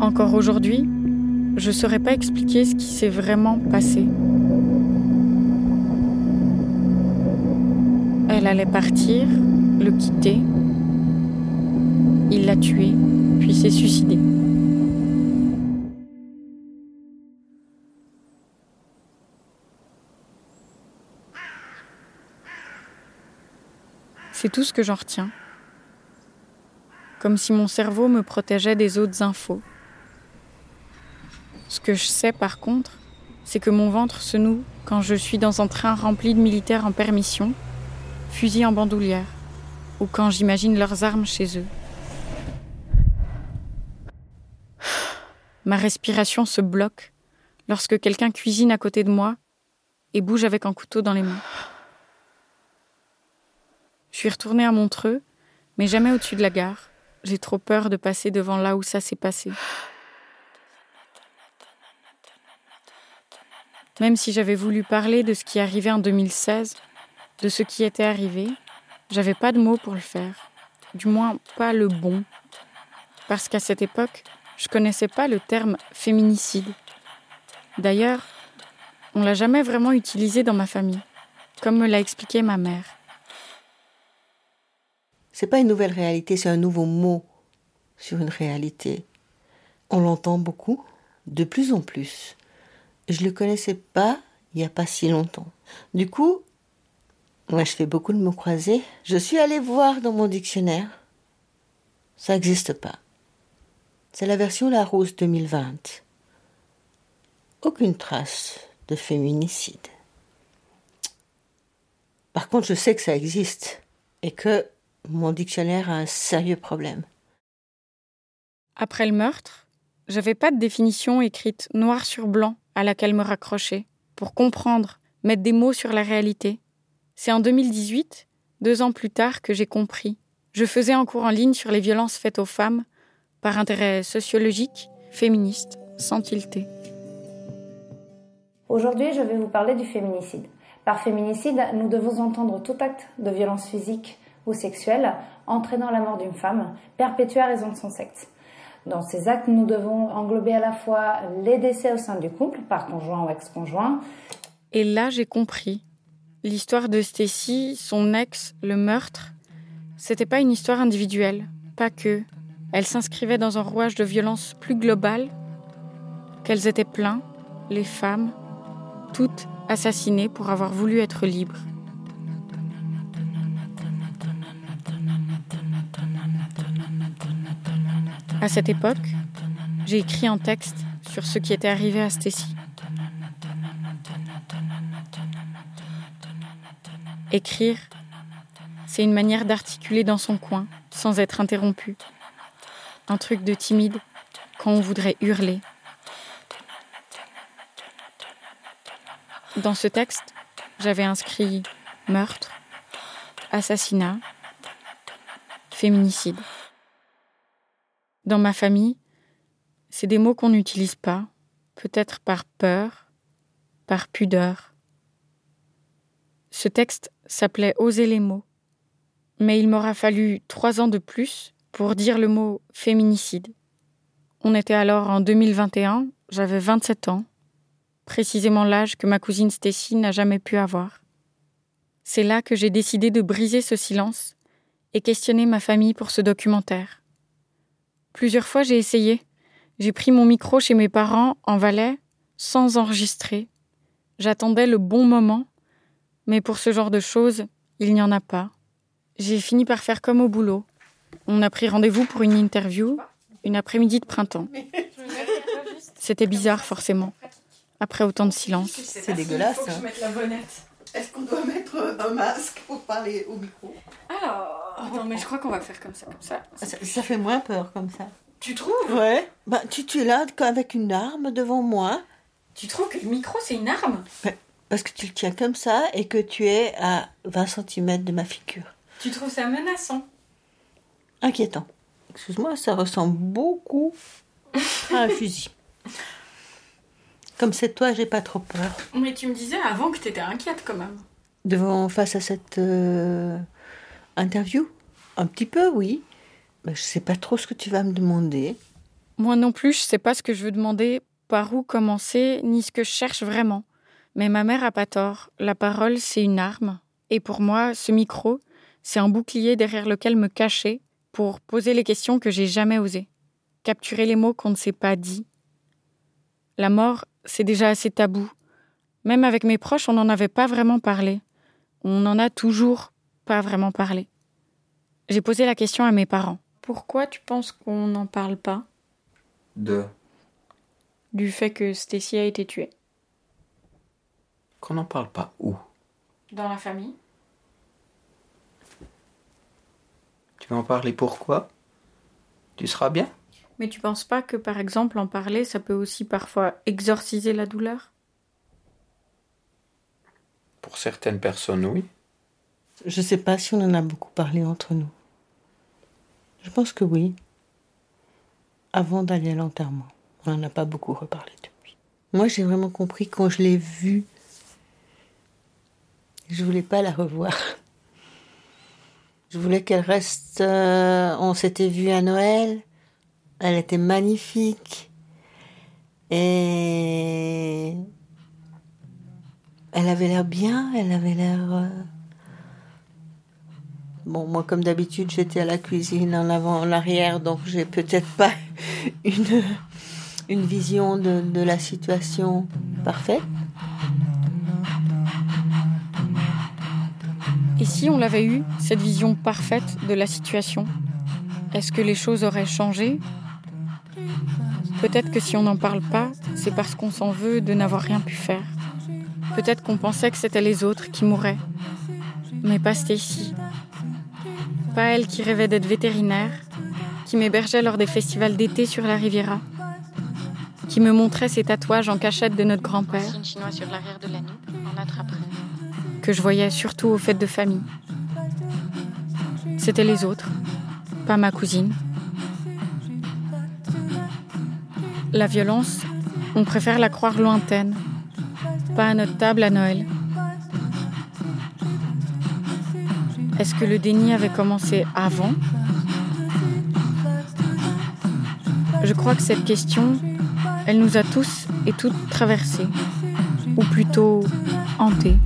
Encore aujourd'hui, je ne saurais pas expliquer ce qui s'est vraiment passé. Elle allait partir, le quitter. Il l'a tué, puis s'est suicidé. C'est tout ce que j'en retiens. Comme si mon cerveau me protégeait des autres infos. Ce que je sais par contre, c'est que mon ventre se noue quand je suis dans un train rempli de militaires en permission, fusil en bandoulière, ou quand j'imagine leurs armes chez eux. Ma respiration se bloque lorsque quelqu'un cuisine à côté de moi et bouge avec un couteau dans les mains. Je suis retournée à Montreux, mais jamais au-dessus de la gare. J'ai trop peur de passer devant là où ça s'est passé. Même si j'avais voulu parler de ce qui arrivait en 2016, de ce qui était arrivé, j'avais pas de mots pour le faire. Du moins, pas le bon. Parce qu'à cette époque, je connaissais pas le terme féminicide. D'ailleurs, on l'a jamais vraiment utilisé dans ma famille, comme me l'a expliqué ma mère. C'est pas une nouvelle réalité, c'est un nouveau mot sur une réalité. On l'entend beaucoup, de plus en plus. Je le connaissais pas il n'y a pas si longtemps. Du coup, moi je fais beaucoup de mots croisés. Je suis allée voir dans mon dictionnaire. Ça n'existe pas. C'est la version Larousse 2020. Aucune trace de féminicide. Par contre, je sais que ça existe et que mon dictionnaire a un sérieux problème. Après le meurtre, j'avais pas de définition écrite noir sur blanc à laquelle me raccrocher pour comprendre, mettre des mots sur la réalité. C'est en 2018, deux ans plus tard, que j'ai compris. Je faisais un cours en ligne sur les violences faites aux femmes par intérêt sociologique, féministe, sans tilter. Aujourd'hui, je vais vous parler du féminicide. Par féminicide, nous devons entendre tout acte de violence physique ou sexuelle entraînant la mort d'une femme, perpétuée à raison de son sexe. Dans ces actes, nous devons englober à la fois les décès au sein du couple, par conjoint ou ex-conjoint. Et là, j'ai compris. L'histoire de Stacy, son ex, le meurtre, c'était pas une histoire individuelle, pas que. Elle s'inscrivait dans un rouage de violence plus global, qu'elles étaient plein, les femmes, toutes assassinées pour avoir voulu être libres. À cette époque, j'ai écrit un texte sur ce qui était arrivé à Stacy. Écrire, c'est une manière d'articuler dans son coin sans être interrompu. Un truc de timide quand on voudrait hurler. Dans ce texte, j'avais inscrit meurtre, assassinat, féminicide. Dans ma famille, c'est des mots qu'on n'utilise pas, peut-être par peur, par pudeur. Ce texte s'appelait Oser les mots, mais il m'aura fallu trois ans de plus pour dire le mot féminicide. On était alors en 2021, j'avais 27 ans, précisément l'âge que ma cousine Stacy n'a jamais pu avoir. C'est là que j'ai décidé de briser ce silence et questionner ma famille pour ce documentaire. Plusieurs fois, j'ai essayé. J'ai pris mon micro chez mes parents en Valais sans enregistrer. J'attendais le bon moment, mais pour ce genre de choses, il n'y en a pas. J'ai fini par faire comme au boulot. On a pris rendez-vous pour une interview, une après-midi de printemps. C'était bizarre, forcément, après autant de silence. C'est dégueulasse. Faut Est-ce qu'on doit mettre un masque pour parler au micro Alors, non, mais je crois qu'on va faire comme ça, comme ça. Ça, ça fait moins peur comme ça. Tu trouves? Ouais. Bah, tu, tu es là avec une arme devant moi. Tu trouves que le micro, c'est une arme? Parce que tu le tiens comme ça et que tu es à 20 cm de ma figure. Tu trouves ça menaçant? Inquiétant. Excuse-moi, ça ressemble beaucoup à un fusil. Comme c'est toi, j'ai pas trop peur. Mais tu me disais avant que t'étais inquiète quand même. Devant, face à cette euh, interview? Un petit peu, oui. Mais je sais pas trop ce que tu vas me demander. Moi non plus, je sais pas ce que je veux demander, par où commencer, ni ce que je cherche vraiment. Mais ma mère a pas tort. La parole, c'est une arme. Et pour moi, ce micro, c'est un bouclier derrière lequel me cacher pour poser les questions que j'ai jamais osées. Capturer les mots qu'on ne s'est pas dit. La mort, c'est déjà assez tabou. Même avec mes proches, on n'en avait pas vraiment parlé. On n'en a toujours pas vraiment parlé. J'ai posé la question à mes parents. Pourquoi tu penses qu'on n'en parle pas De Du fait que Stacy a été tuée. qu'on n'en parle pas où? Dans la famille Tu vas en parler pourquoi? Tu seras bien? Mais tu penses pas que par exemple en parler, ça peut aussi parfois exorciser la douleur? Pour certaines personnes, oui. Je sais pas si on en a beaucoup parlé entre nous. Je pense que oui. Avant d'aller à l'enterrement. On n'en a pas beaucoup reparlé depuis. Moi, j'ai vraiment compris quand je l'ai vue. Je voulais pas la revoir. Je voulais qu'elle reste. euh, on s'était vu à Noël. Elle était magnifique. Et. Elle avait l'air bien, elle avait l'air. euh, Bon, moi, comme d'habitude, j'étais à la cuisine en avant, en arrière, donc j'ai peut-être pas une, vision de, de la situation parfaite. Et si on l'avait eu, cette vision parfaite de la situation Est-ce que les choses auraient changé? Peut-être que si on n'en parle pas, c'est parce qu'on s'en veut de n'avoir rien pu faire. Peut-être qu'on pensait que c'était les autres qui mouraient. Mais pas Stacy. Pas elle qui rêvait d'être vétérinaire, qui m'hébergeait lors des festivals d'été sur la Riviera, qui me montrait ses tatouages en cachette de notre grand-père, que je voyais surtout aux fêtes de famille. C'était les autres, pas ma cousine. La violence, on préfère la croire lointaine, pas à notre table à Noël. Est-ce que le déni avait commencé avant? Je crois que cette question, elle nous a tous et toutes traversés, ou plutôt hantés.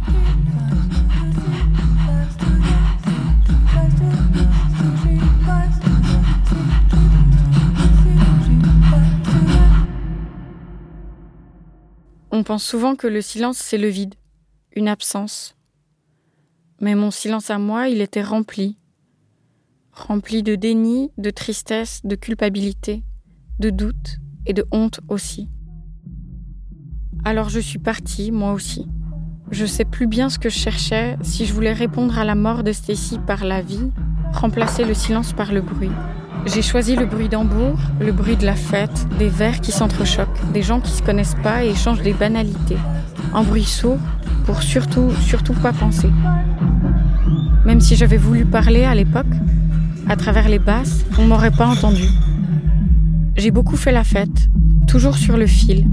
On pense souvent que le silence, c'est le vide, une absence. Mais mon silence à moi, il était rempli. Rempli de déni, de tristesse, de culpabilité, de doute et de honte aussi. Alors je suis partie, moi aussi. Je sais plus bien ce que je cherchais, si je voulais répondre à la mort de Stacy par la vie, remplacer le silence par le bruit. J'ai choisi le bruit d'Hambourg, le bruit de la fête, des verres qui s'entrechoquent, des gens qui se connaissent pas et échangent des banalités. Un bruit sourd pour surtout, surtout pas penser. Même si j'avais voulu parler à l'époque, à travers les basses, on m'aurait pas entendu. J'ai beaucoup fait la fête, toujours sur le fil.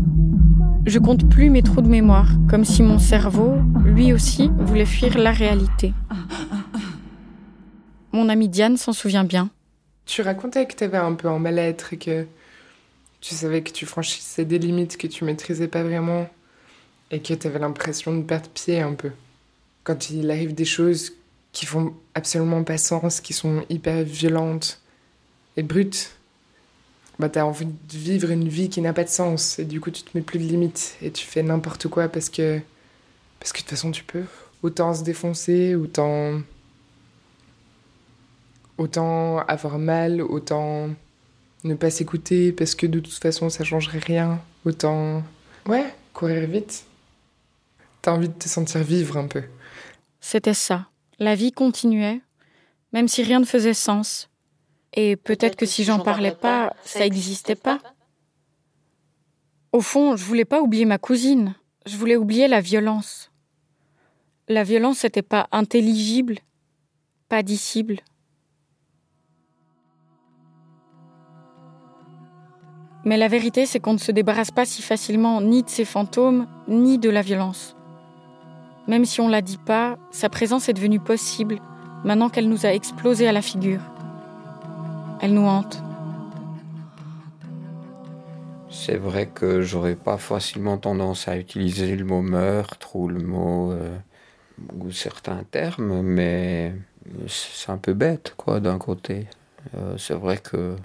Je compte plus mes trous de mémoire, comme si mon cerveau, lui aussi, voulait fuir la réalité. Mon amie Diane s'en souvient bien. Tu racontais que tu avais un peu un mal-être et que tu savais que tu franchissais des limites que tu maîtrisais pas vraiment et que tu avais l'impression de perdre pied un peu. Quand il arrive des choses qui font absolument pas sens, qui sont hyper violentes et brutes, bah t'as envie de vivre une vie qui n'a pas de sens et du coup tu te mets plus de limites et tu fais n'importe quoi parce que parce que de toute façon tu peux. Autant se défoncer, autant autant avoir mal, autant ne pas s'écouter parce que de toute façon ça changerait rien, autant ouais, courir vite. T'as envie de te sentir vivre un peu. C'était ça. La vie continuait, même si rien ne faisait sens. Et peut-être que si j'en parlais pas, ça n'existait pas. Au fond, je voulais pas oublier ma cousine. Je voulais oublier la violence. La violence n'était pas intelligible, pas dissible. Mais la vérité, c'est qu'on ne se débarrasse pas si facilement ni de ces fantômes, ni de la violence. Même si on la dit pas, sa présence est devenue possible maintenant qu'elle nous a explosé à la figure. Elle nous hante. C'est vrai que j'aurais pas facilement tendance à utiliser le mot meurtre ou le mot euh, ou certains termes, mais c'est un peu bête, quoi, d'un côté. Euh, c'est vrai que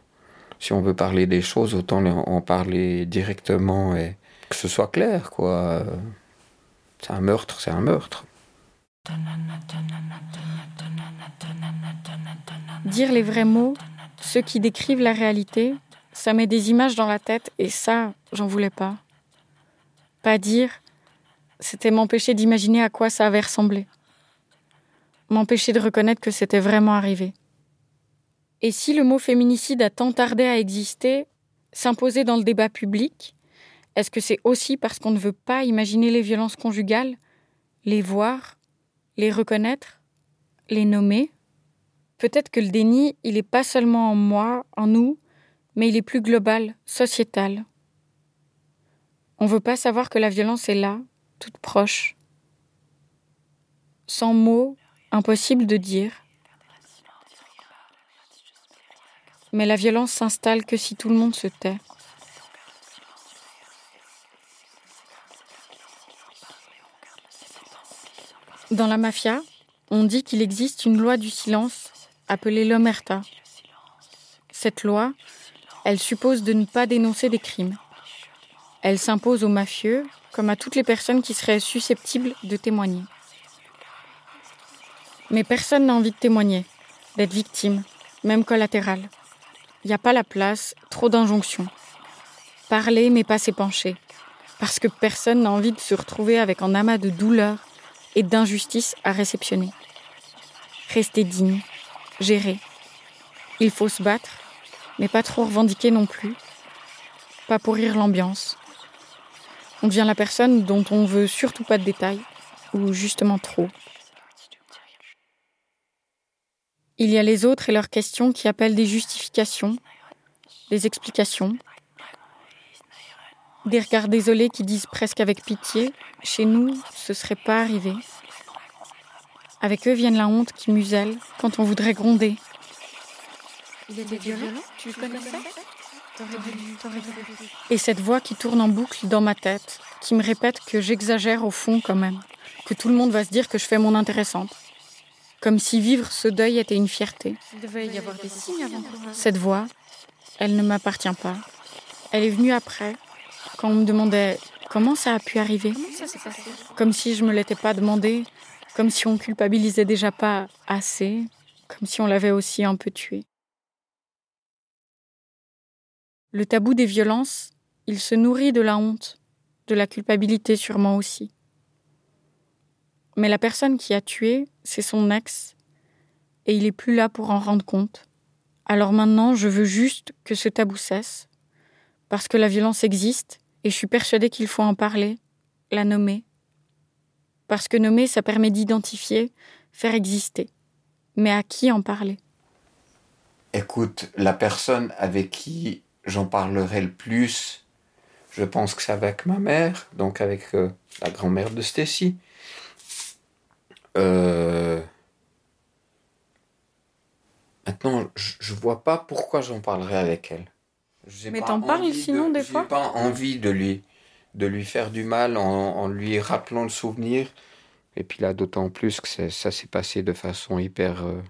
si on veut parler des choses, autant en parler directement et que ce soit clair, quoi. C'est un meurtre, c'est un meurtre. Dire les vrais mots, ceux qui décrivent la réalité, ça met des images dans la tête et ça, j'en voulais pas. Pas dire, c'était m'empêcher d'imaginer à quoi ça avait ressemblé. M'empêcher de reconnaître que c'était vraiment arrivé. Et si le mot féminicide a tant tardé à exister, s'imposer dans le débat public, est-ce que c'est aussi parce qu'on ne veut pas imaginer les violences conjugales, les voir, les reconnaître, les nommer? Peut-être que le déni, il n'est pas seulement en moi, en nous, mais il est plus global, sociétal. On ne veut pas savoir que la violence est là, toute proche. Sans mots, impossible de dire. Mais la violence s'installe que si tout le monde se tait. Dans la mafia, on dit qu'il existe une loi du silence appelée l'omerta. Cette loi, elle suppose de ne pas dénoncer des crimes. Elle s'impose aux mafieux comme à toutes les personnes qui seraient susceptibles de témoigner. Mais personne n'a envie de témoigner, d'être victime, même collatérale. Il n'y a pas la place, trop d'injonctions. Parler mais pas s'épancher. Parce que personne n'a envie de se retrouver avec un amas de douleur et d'injustice à réceptionner. Rester digne, gérer. Il faut se battre, mais pas trop revendiquer non plus. Pas pourrir l'ambiance. On devient la personne dont on veut surtout pas de détails, ou justement trop. Il y a les autres et leurs questions qui appellent des justifications, des explications, des regards désolés qui disent presque avec pitié Chez nous, ce serait pas arrivé. Avec eux viennent la honte qui muselle quand on voudrait gronder. Il était violent Tu le connaissais? Et cette voix qui tourne en boucle dans ma tête, qui me répète que j'exagère au fond quand même, que tout le monde va se dire que je fais mon intéressante. Comme si vivre ce deuil était une fierté. Il devait y avoir des signes avant. Cette voix, elle ne m'appartient pas. Elle est venue après, quand on me demandait comment ça a pu arriver. Comme si je me l'étais pas demandé, comme si on culpabilisait déjà pas assez, comme si on l'avait aussi un peu tué. Le tabou des violences, il se nourrit de la honte, de la culpabilité sûrement aussi. Mais la personne qui a tué, c'est son ex, et il est plus là pour en rendre compte. Alors maintenant, je veux juste que ce tabou cesse, parce que la violence existe, et je suis persuadée qu'il faut en parler, la nommer. Parce que nommer, ça permet d'identifier, faire exister. Mais à qui en parler? Écoute, la personne avec qui j'en parlerai le plus, je pense que c'est avec ma mère, donc avec euh, la grand-mère de Stacy. Euh, maintenant, je vois pas pourquoi j'en parlerai avec elle. Mais t'en parles sinon des fois J'ai pas envie de lui, de lui faire du mal en, lui rappelant le souvenir. Et puis là, d'autant plus que ça s'est passé de façon hyper, euh,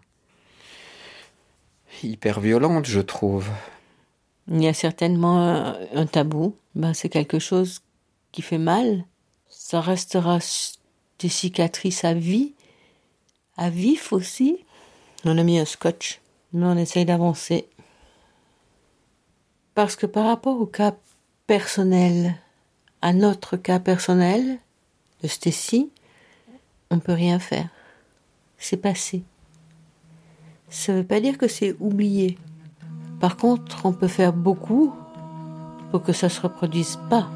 hyper violente, je trouve. Il y a certainement un tabou. Ben, c'est quelque chose qui fait mal. Ça restera des cicatrices à vie, à vif aussi. On a mis un scotch. mais on essaye d'avancer. Parce que par rapport au cas personnel, à notre cas personnel de Stécie, on peut rien faire. C'est passé. Ça ne veut pas dire que c'est oublié. Par contre, on peut faire beaucoup pour que ça ne se reproduise pas.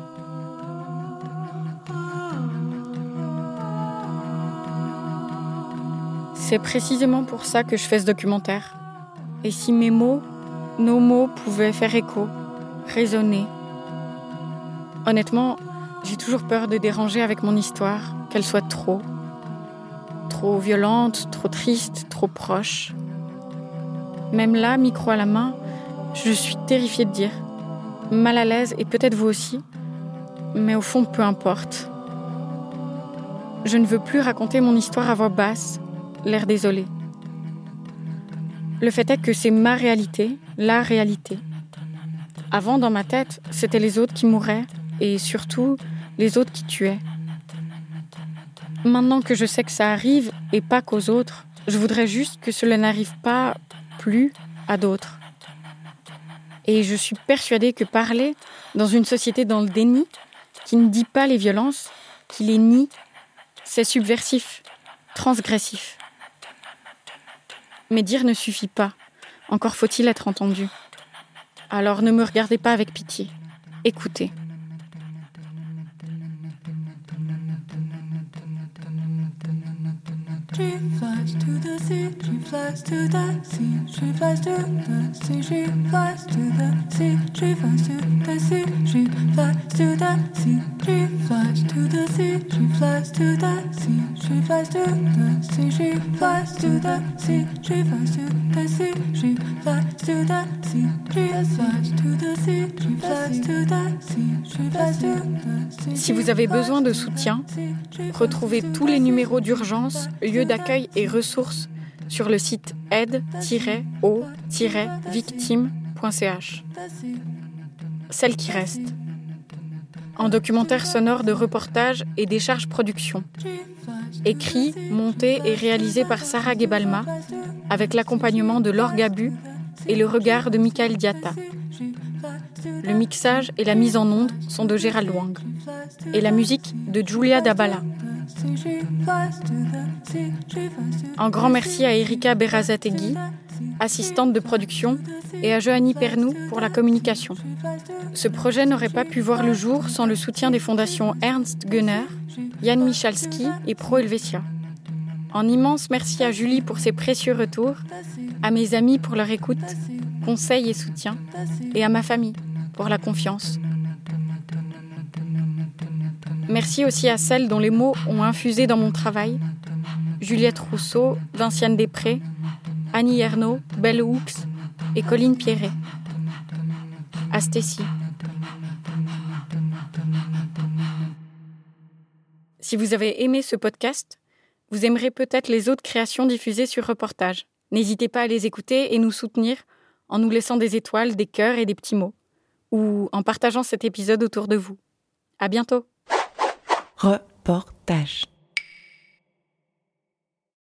C'est précisément pour ça que je fais ce documentaire. Et si mes mots nos mots pouvaient faire écho, résonner. Honnêtement, j'ai toujours peur de déranger avec mon histoire, qu'elle soit trop. Trop violente, trop triste, trop proche. Même là, micro à la main, je suis terrifiée de dire mal à l'aise et peut-être vous aussi, mais au fond, peu importe. Je ne veux plus raconter mon histoire à voix basse, l'air désolé. Le fait est que c'est ma réalité, la réalité. Avant, dans ma tête, c'était les autres qui mouraient et surtout les autres qui tuaient. Maintenant que je sais que ça arrive et pas qu'aux autres, je voudrais juste que cela n'arrive pas plus à d'autres. Et je suis persuadée que parler dans une société dans le déni, qui ne dit pas les violences, qui les nie, c'est subversif, transgressif. Mais dire ne suffit pas. Encore faut-il être entendu. Alors ne me regardez pas avec pitié. Écoutez. Sea, she flies to the sea, she flies to the sea, she flies to the sea, she flies to the sea, she flies to the sea, she flies to the sea, she flies to the sea, she flies to the sea, she flies to the sea, she flies to the sea, she flies to the sea, she flies to the sea, she flies to the sea, she flies to the sea. Si vous avez besoin de soutien, retrouvez tous les numéros d'urgence, lieux d'accueil et ressources sur le site aide-o-victime.ch. Celle qui reste. En documentaire sonore de reportage et décharge production. Écrit, monté et réalisé par Sarah Gebalma, avec l'accompagnement de Laure Gabu et le regard de Michael Diatta. Le mixage et la mise en onde sont de Gérald Wang. Et la musique de Julia Dabala. Un grand merci à Erika Berazategui, assistante de production, et à Johanny Pernou pour la communication. Ce projet n'aurait pas pu voir le jour sans le soutien des fondations Ernst Gunner, Jan Michalski et Pro Helvetia. Un immense merci à Julie pour ses précieux retours, à mes amis pour leur écoute, conseils et soutien, et à ma famille pour la confiance. Merci aussi à celles dont les mots ont infusé dans mon travail. Juliette Rousseau, Vinciane Després, Annie Ernaud, Belle Hooks et Colline Pierret. À Stécie. Si vous avez aimé ce podcast, vous aimerez peut-être les autres créations diffusées sur reportage. N'hésitez pas à les écouter et nous soutenir en nous laissant des étoiles, des cœurs et des petits mots, ou en partageant cet épisode autour de vous. À bientôt! Reportage.